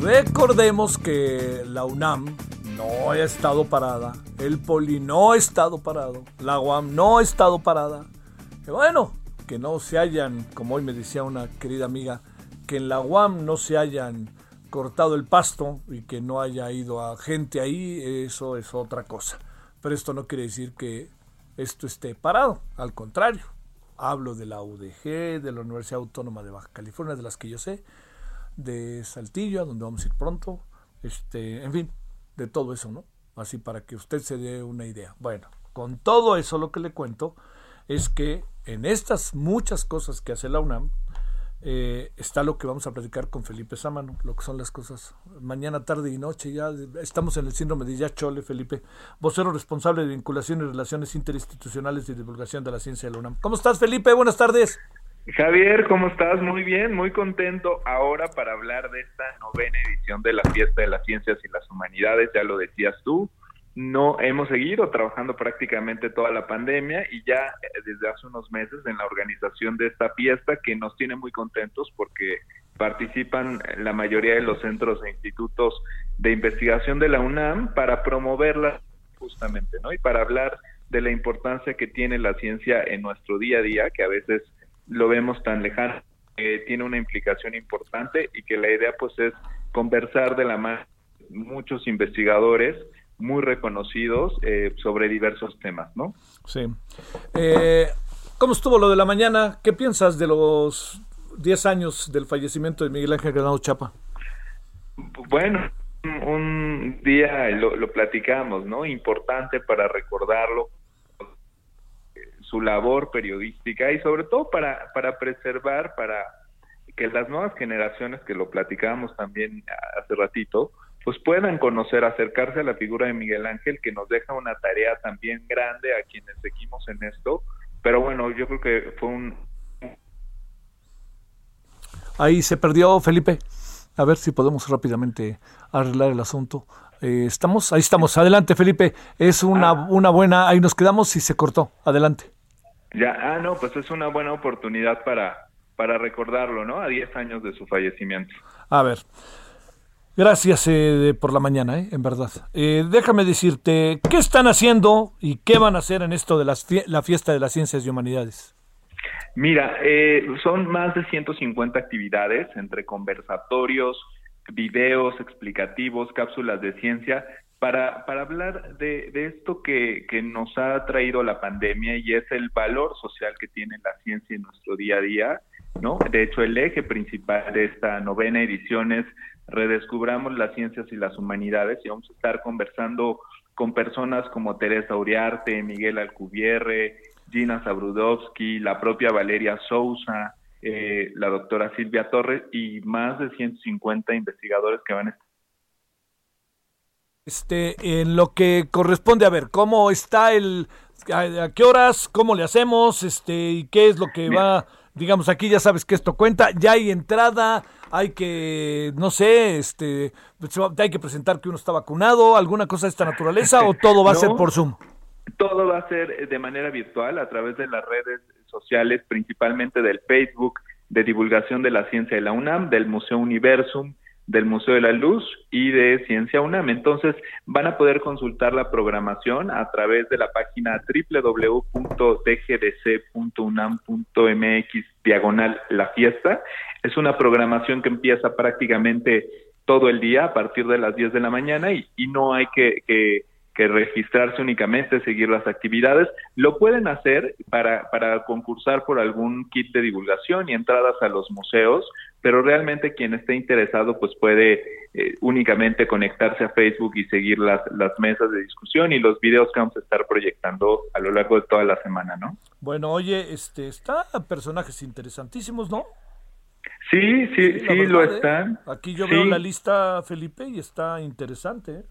Recordemos que la UNAM no ha estado parada, el Poli no ha estado parado, la UAM no ha estado parada. Que bueno, que no se hayan, como hoy me decía una querida amiga, que en la UAM no se hayan cortado el pasto y que no haya ido a gente ahí, eso es otra cosa. Pero esto no quiere decir que esto esté parado, al contrario. Hablo de la UDG, de la Universidad Autónoma de Baja California, de las que yo sé, de Saltillo, a donde vamos a ir pronto, este, en fin, de todo eso, ¿no? Así para que usted se dé una idea. Bueno, con todo eso lo que le cuento es que en estas muchas cosas que hace la UNAM, eh, está lo que vamos a platicar con Felipe Sámano, lo que son las cosas mañana, tarde y noche. Ya estamos en el síndrome de ya chole, Felipe, vocero responsable de vinculación y relaciones interinstitucionales y divulgación de la ciencia de la UNAM. ¿Cómo estás, Felipe? Buenas tardes. Javier, ¿cómo estás? Muy bien, muy contento ahora para hablar de esta novena edición de la Fiesta de las Ciencias y las Humanidades, ya lo decías tú no hemos seguido trabajando prácticamente toda la pandemia y ya eh, desde hace unos meses en la organización de esta fiesta que nos tiene muy contentos porque participan la mayoría de los centros e institutos de investigación de la UNAM para promoverla justamente, ¿no? Y para hablar de la importancia que tiene la ciencia en nuestro día a día, que a veces lo vemos tan lejano, que tiene una implicación importante y que la idea pues es conversar de la mano muchos investigadores muy reconocidos eh, sobre diversos temas, ¿no? Sí. Eh, ¿Cómo estuvo lo de la mañana? ¿Qué piensas de los 10 años del fallecimiento de Miguel Ángel Granado Chapa? Bueno, un día lo, lo platicamos, ¿no? Importante para recordarlo, su labor periodística y sobre todo para, para preservar, para que las nuevas generaciones, que lo platicábamos también hace ratito, pues puedan conocer, acercarse a la figura de Miguel Ángel, que nos deja una tarea también grande a quienes seguimos en esto. Pero bueno, yo creo que fue un... Ahí se perdió Felipe. A ver si podemos rápidamente arreglar el asunto. Eh, estamos, ahí estamos. Adelante, Felipe. Es una, ah. una buena. Ahí nos quedamos y se cortó. Adelante. Ya, ah, no, pues es una buena oportunidad para para recordarlo, ¿no? A 10 años de su fallecimiento. A ver. Gracias eh, por la mañana, eh, en verdad. Eh, déjame decirte, ¿qué están haciendo y qué van a hacer en esto de las la fiesta de las ciencias y humanidades? Mira, eh, son más de 150 actividades entre conversatorios, videos explicativos, cápsulas de ciencia, para, para hablar de, esto que, nos ha traído la pandemia y es el valor social que tiene la ciencia en nuestro día a día, ¿no? De hecho, el eje principal de esta novena edición es redescubramos las ciencias y las humanidades y vamos a estar conversando con personas como Teresa Uriarte, Miguel Alcubierre, Gina Zabrudowski, la propia Valeria Sousa, eh, la doctora Silvia Torres y más de 150 investigadores que van a estar. Este, en lo que corresponde a ver, ¿cómo está el, a, qué horas, cómo le hacemos, este, y qué es lo que va, digamos, aquí ya sabes que esto cuenta, ya hay entrada, hay que, no sé, este, hay que presentar que uno está vacunado, alguna cosa de esta naturaleza, o todo va a ser por Zoom. Todo va a ser de manera virtual a través de las redes sociales, principalmente del Facebook de divulgación de la ciencia de la UNAM, del Museo Universum, del Museo de la Luz y de Ciencia UNAM. Entonces van a poder consultar la programación a través de la página www.dgdc.unam.mx diagonal la fiesta. Es una programación que empieza prácticamente todo el día a partir de las 10 de la mañana y, y no hay que, que que registrarse únicamente, seguir las actividades. Lo pueden hacer para, para concursar por algún kit de divulgación y entradas a los museos, pero realmente quien esté interesado pues puede eh, únicamente conectarse a Facebook y seguir las, las mesas de discusión y los videos que vamos a estar proyectando a lo largo de toda la semana, ¿no? Bueno, oye, este, está personajes interesantísimos, ¿no? Sí, sí, sí, lo ¿eh? están. Aquí yo veo la lista, Felipe, y está interesante. ¿eh?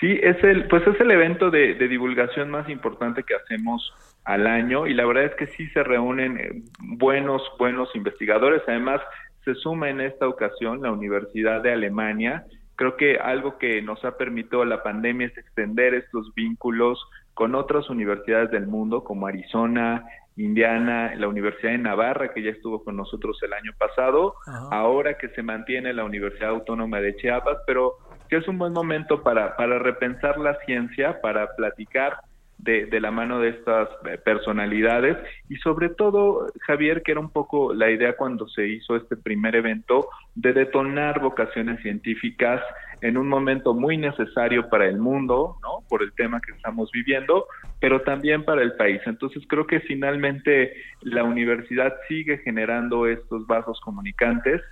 Sí, es el, pues es el evento de, divulgación más importante que hacemos al año y la verdad es que sí se reúnen eh, buenos, buenos investigadores. Además, se suma en esta ocasión la Universidad de Alemania. Creo que algo que nos ha permitido la pandemia es extender estos vínculos con otras universidades del mundo como Arizona, Indiana, la Universidad de Navarra, que ya estuvo con nosotros el año pasado, ahora que se mantiene la Universidad Autónoma de Chiapas, pero que es un buen momento para, para repensar la ciencia, para platicar de, de, la mano de estas eh, personalidades. Y sobre todo, Javier, que era un poco la idea cuando se hizo este primer evento, de detonar vocaciones científicas en un momento muy necesario para el mundo, ¿no? Por el tema que estamos viviendo, pero también para el país. Entonces creo que finalmente la universidad sigue generando estos vasos comunicantes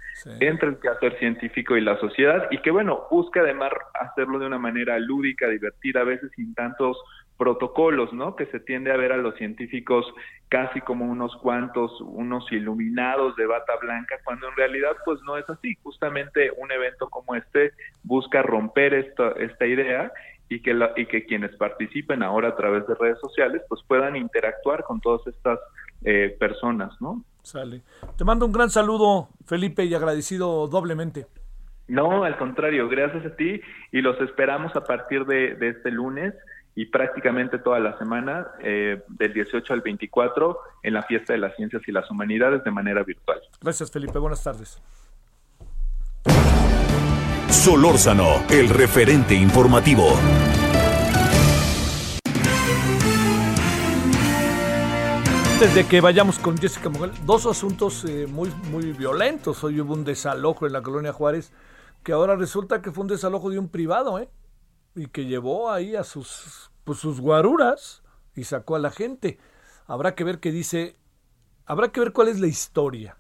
entre el quehacer científico y la sociedad y que bueno, busca además hacerlo de una manera lúdica, divertida, a veces sin tantos protocolos, ¿no? Que se tiende a ver a los científicos casi como unos cuantos, unos iluminados de bata blanca, cuando en realidad pues no es así. Justamente un evento como este busca romper esta, esta idea y que, la, y que quienes participen ahora a través de redes sociales pues puedan interactuar con todas estas eh, personas, ¿no? Sale. Te mando un gran saludo, Felipe, y agradecido doblemente. No, al contrario, gracias a ti y los esperamos a partir de, de este lunes y prácticamente toda la semana, eh, del 18 al 24, en la Fiesta de las Ciencias y las Humanidades de manera virtual. Gracias, Felipe. Buenas tardes. Solórzano, el referente informativo. Antes de que vayamos con Jessica Mujer, dos asuntos eh, muy, muy violentos. Hoy hubo un desalojo en la colonia Juárez, que ahora resulta que fue un desalojo de un privado, ¿eh? Y que llevó ahí a sus, pues, sus guaruras y sacó a la gente. Habrá que ver qué dice, habrá que ver cuál es la historia,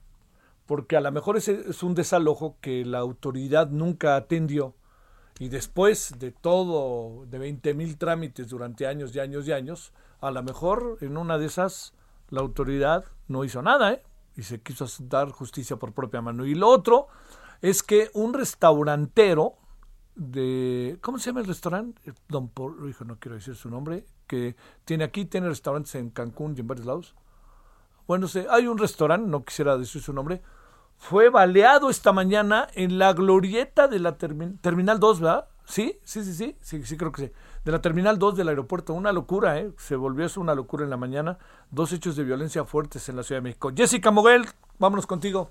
porque a lo mejor es, es un desalojo que la autoridad nunca atendió y después de todo, de 20 mil trámites durante años y años y años, a lo mejor en una de esas la autoridad no hizo nada, ¿eh? Y se quiso dar justicia por propia mano. Y lo otro es que un restaurantero de ¿cómo se llama el restaurante? Eh, Don Por, hijo, no quiero decir su nombre, que tiene aquí, tiene restaurantes en Cancún y en varios lados. Bueno, sé, hay un restaurante, no quisiera decir su nombre, fue baleado esta mañana en la glorieta de la Terminal 2, ¿verdad? ¿Sí? Sí, sí, sí, sí, sí, creo que sí. De la Terminal 2 del aeropuerto, una locura, ¿eh? Se volvió eso una locura en la mañana. Dos hechos de violencia fuertes en la Ciudad de México. Jessica Moguel, vámonos contigo.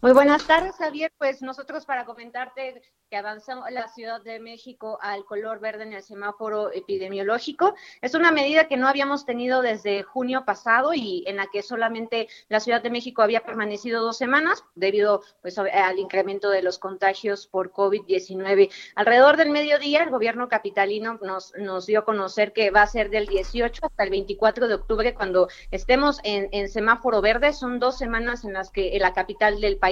Muy buenas tardes, Javier. Pues nosotros para comentarte que avanzó la Ciudad de México al color verde en el semáforo epidemiológico. Es una medida que no habíamos tenido desde junio pasado y en la que solamente la Ciudad de México había permanecido dos semanas debido pues, al incremento de los contagios por COVID-19. Alrededor del mediodía, el gobierno capitalino nos, nos dio a conocer que va a ser del 18 hasta el 24 de octubre cuando estemos en, en semáforo verde. Son dos semanas en las que la capital del país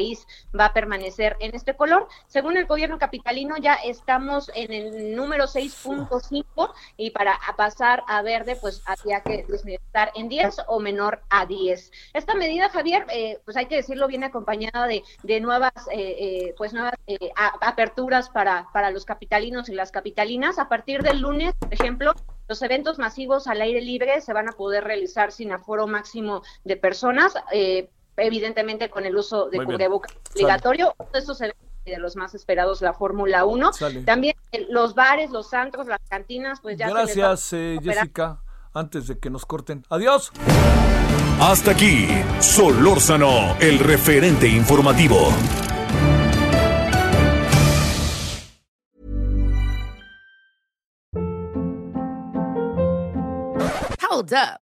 va a permanecer en este color. Según el gobierno capitalino ya estamos en el número 6.5 y para pasar a verde pues había que estar en 10 o menor a 10. Esta medida, Javier, eh, pues hay que decirlo, viene acompañada de, de nuevas, eh, eh, pues nuevas aperturas para, para los capitalinos y las capitalinas. A partir del lunes, por ejemplo, los eventos masivos al aire libre se van a poder realizar sin aforo máximo de personas. Evidentemente con el uso de cubrebocas obligatorio. Estos eventos de los más esperados, la Fórmula 1. También eh, los bares, los antros, las cantinas, pues ya. Gracias, eh, Jessica. Antes de que nos corten. Adiós. Hasta aquí, Solórzano, el referente informativo. Hold up.